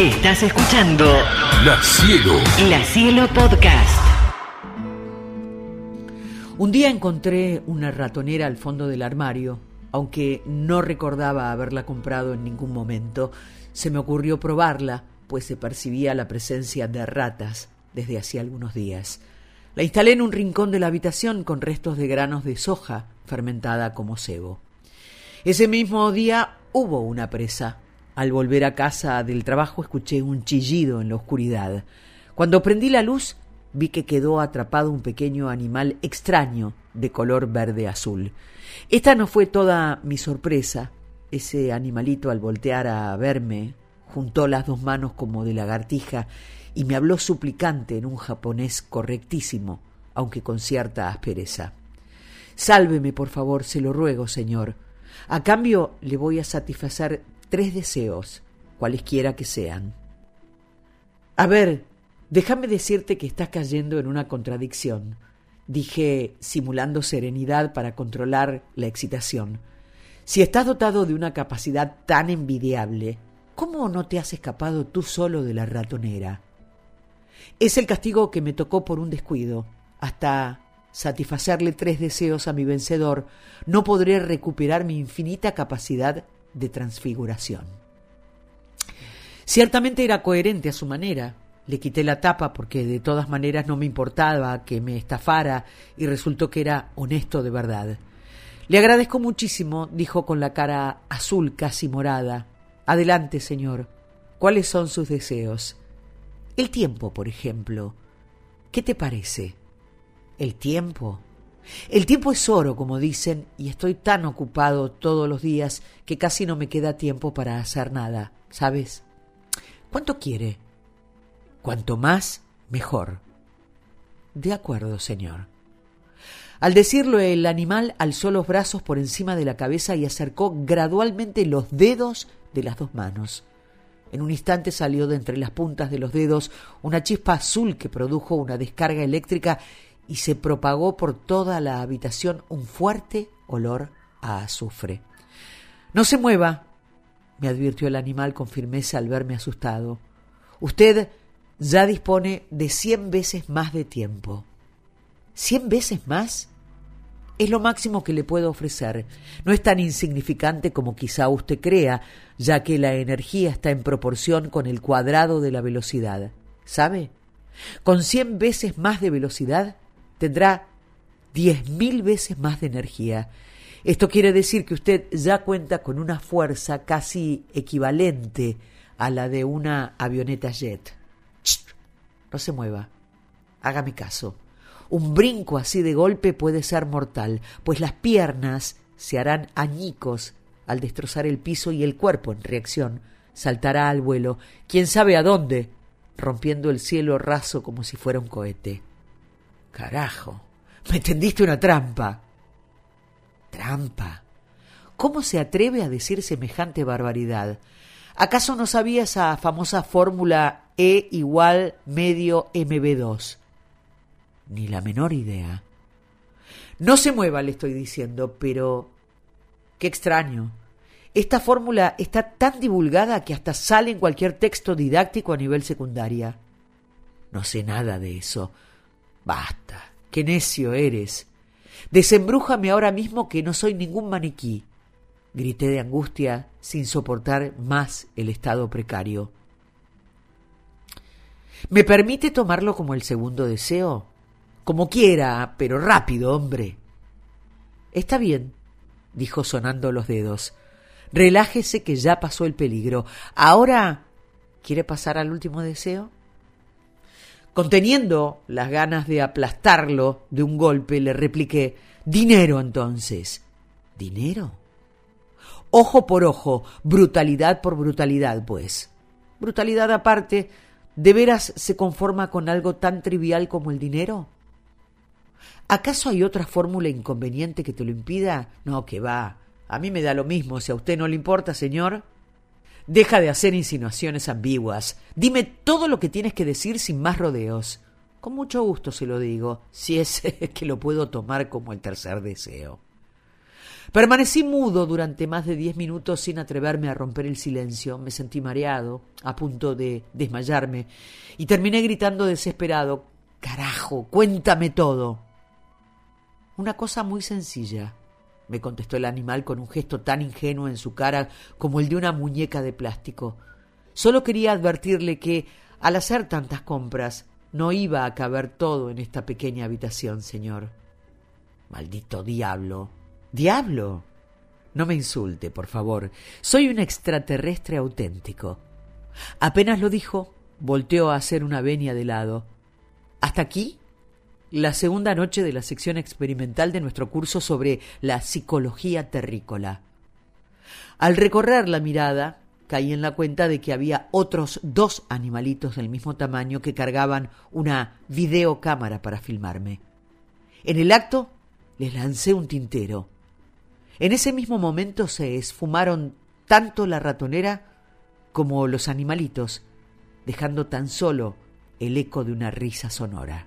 Estás escuchando La Cielo. La Cielo Podcast. Un día encontré una ratonera al fondo del armario, aunque no recordaba haberla comprado en ningún momento. Se me ocurrió probarla, pues se percibía la presencia de ratas desde hacía algunos días. La instalé en un rincón de la habitación con restos de granos de soja fermentada como cebo. Ese mismo día hubo una presa. Al volver a casa del trabajo escuché un chillido en la oscuridad. Cuando prendí la luz vi que quedó atrapado un pequeño animal extraño de color verde azul. Esta no fue toda mi sorpresa. Ese animalito al voltear a verme juntó las dos manos como de lagartija y me habló suplicante en un japonés correctísimo, aunque con cierta aspereza. Sálveme, por favor, se lo ruego, señor. A cambio le voy a satisfacer tres deseos, cualesquiera que sean. A ver, déjame decirte que estás cayendo en una contradicción, dije simulando serenidad para controlar la excitación. Si estás dotado de una capacidad tan envidiable, ¿cómo no te has escapado tú solo de la ratonera? Es el castigo que me tocó por un descuido. Hasta satisfacerle tres deseos a mi vencedor, no podré recuperar mi infinita capacidad de transfiguración. Ciertamente era coherente a su manera. Le quité la tapa porque de todas maneras no me importaba que me estafara y resultó que era honesto de verdad. Le agradezco muchísimo, dijo con la cara azul casi morada. Adelante, señor. ¿Cuáles son sus deseos? El tiempo, por ejemplo. ¿Qué te parece? El tiempo. El tiempo es oro, como dicen, y estoy tan ocupado todos los días que casi no me queda tiempo para hacer nada, ¿sabes? ¿Cuánto quiere? Cuanto más, mejor. De acuerdo, señor. Al decirlo, el animal alzó los brazos por encima de la cabeza y acercó gradualmente los dedos de las dos manos. En un instante salió de entre las puntas de los dedos una chispa azul que produjo una descarga eléctrica y se propagó por toda la habitación un fuerte olor a azufre. No se mueva, me advirtió el animal con firmeza al verme asustado. Usted ya dispone de cien veces más de tiempo. ¿Cien veces más? Es lo máximo que le puedo ofrecer. No es tan insignificante como quizá usted crea, ya que la energía está en proporción con el cuadrado de la velocidad. ¿Sabe? Con cien veces más de velocidad tendrá diez mil veces más de energía. Esto quiere decir que usted ya cuenta con una fuerza casi equivalente a la de una avioneta jet. no se mueva. Hágame caso. Un brinco así de golpe puede ser mortal, pues las piernas se harán añicos al destrozar el piso y el cuerpo, en reacción, saltará al vuelo, quién sabe a dónde, rompiendo el cielo raso como si fuera un cohete. Carajo, me tendiste una trampa. Trampa. ¿Cómo se atreve a decir semejante barbaridad? ¿Acaso no sabía esa famosa fórmula E igual medio MB2? Ni la menor idea. No se mueva, le estoy diciendo, pero... Qué extraño. Esta fórmula está tan divulgada que hasta sale en cualquier texto didáctico a nivel secundaria. No sé nada de eso. Basta, qué necio eres. Desembrújame ahora mismo que no soy ningún maniquí. Grité de angustia sin soportar más el estado precario. ¿Me permite tomarlo como el segundo deseo? Como quiera, pero rápido, hombre. Está bien, dijo sonando los dedos. Relájese que ya pasó el peligro. Ahora. ¿Quiere pasar al último deseo? Conteniendo las ganas de aplastarlo de un golpe, le repliqué Dinero entonces. ¿Dinero? Ojo por ojo, brutalidad por brutalidad, pues. Brutalidad aparte, ¿de veras se conforma con algo tan trivial como el dinero? ¿Acaso hay otra fórmula inconveniente que te lo impida? No, que va. A mí me da lo mismo. Si a usted no le importa, señor. Deja de hacer insinuaciones ambiguas. Dime todo lo que tienes que decir sin más rodeos. Con mucho gusto se lo digo, si es que lo puedo tomar como el tercer deseo. Permanecí mudo durante más de diez minutos sin atreverme a romper el silencio. Me sentí mareado, a punto de desmayarme, y terminé gritando desesperado Carajo, cuéntame todo. Una cosa muy sencilla, me contestó el animal con un gesto tan ingenuo en su cara como el de una muñeca de plástico. Solo quería advertirle que, al hacer tantas compras, no iba a caber todo en esta pequeña habitación, señor. Maldito diablo. ¿Diablo? No me insulte, por favor. Soy un extraterrestre auténtico. Apenas lo dijo, volteó a hacer una venia de lado. Hasta aquí la segunda noche de la sección experimental de nuestro curso sobre la psicología terrícola. Al recorrer la mirada, caí en la cuenta de que había otros dos animalitos del mismo tamaño que cargaban una videocámara para filmarme. En el acto les lancé un tintero. En ese mismo momento se esfumaron tanto la ratonera como los animalitos, dejando tan solo el eco de una risa sonora.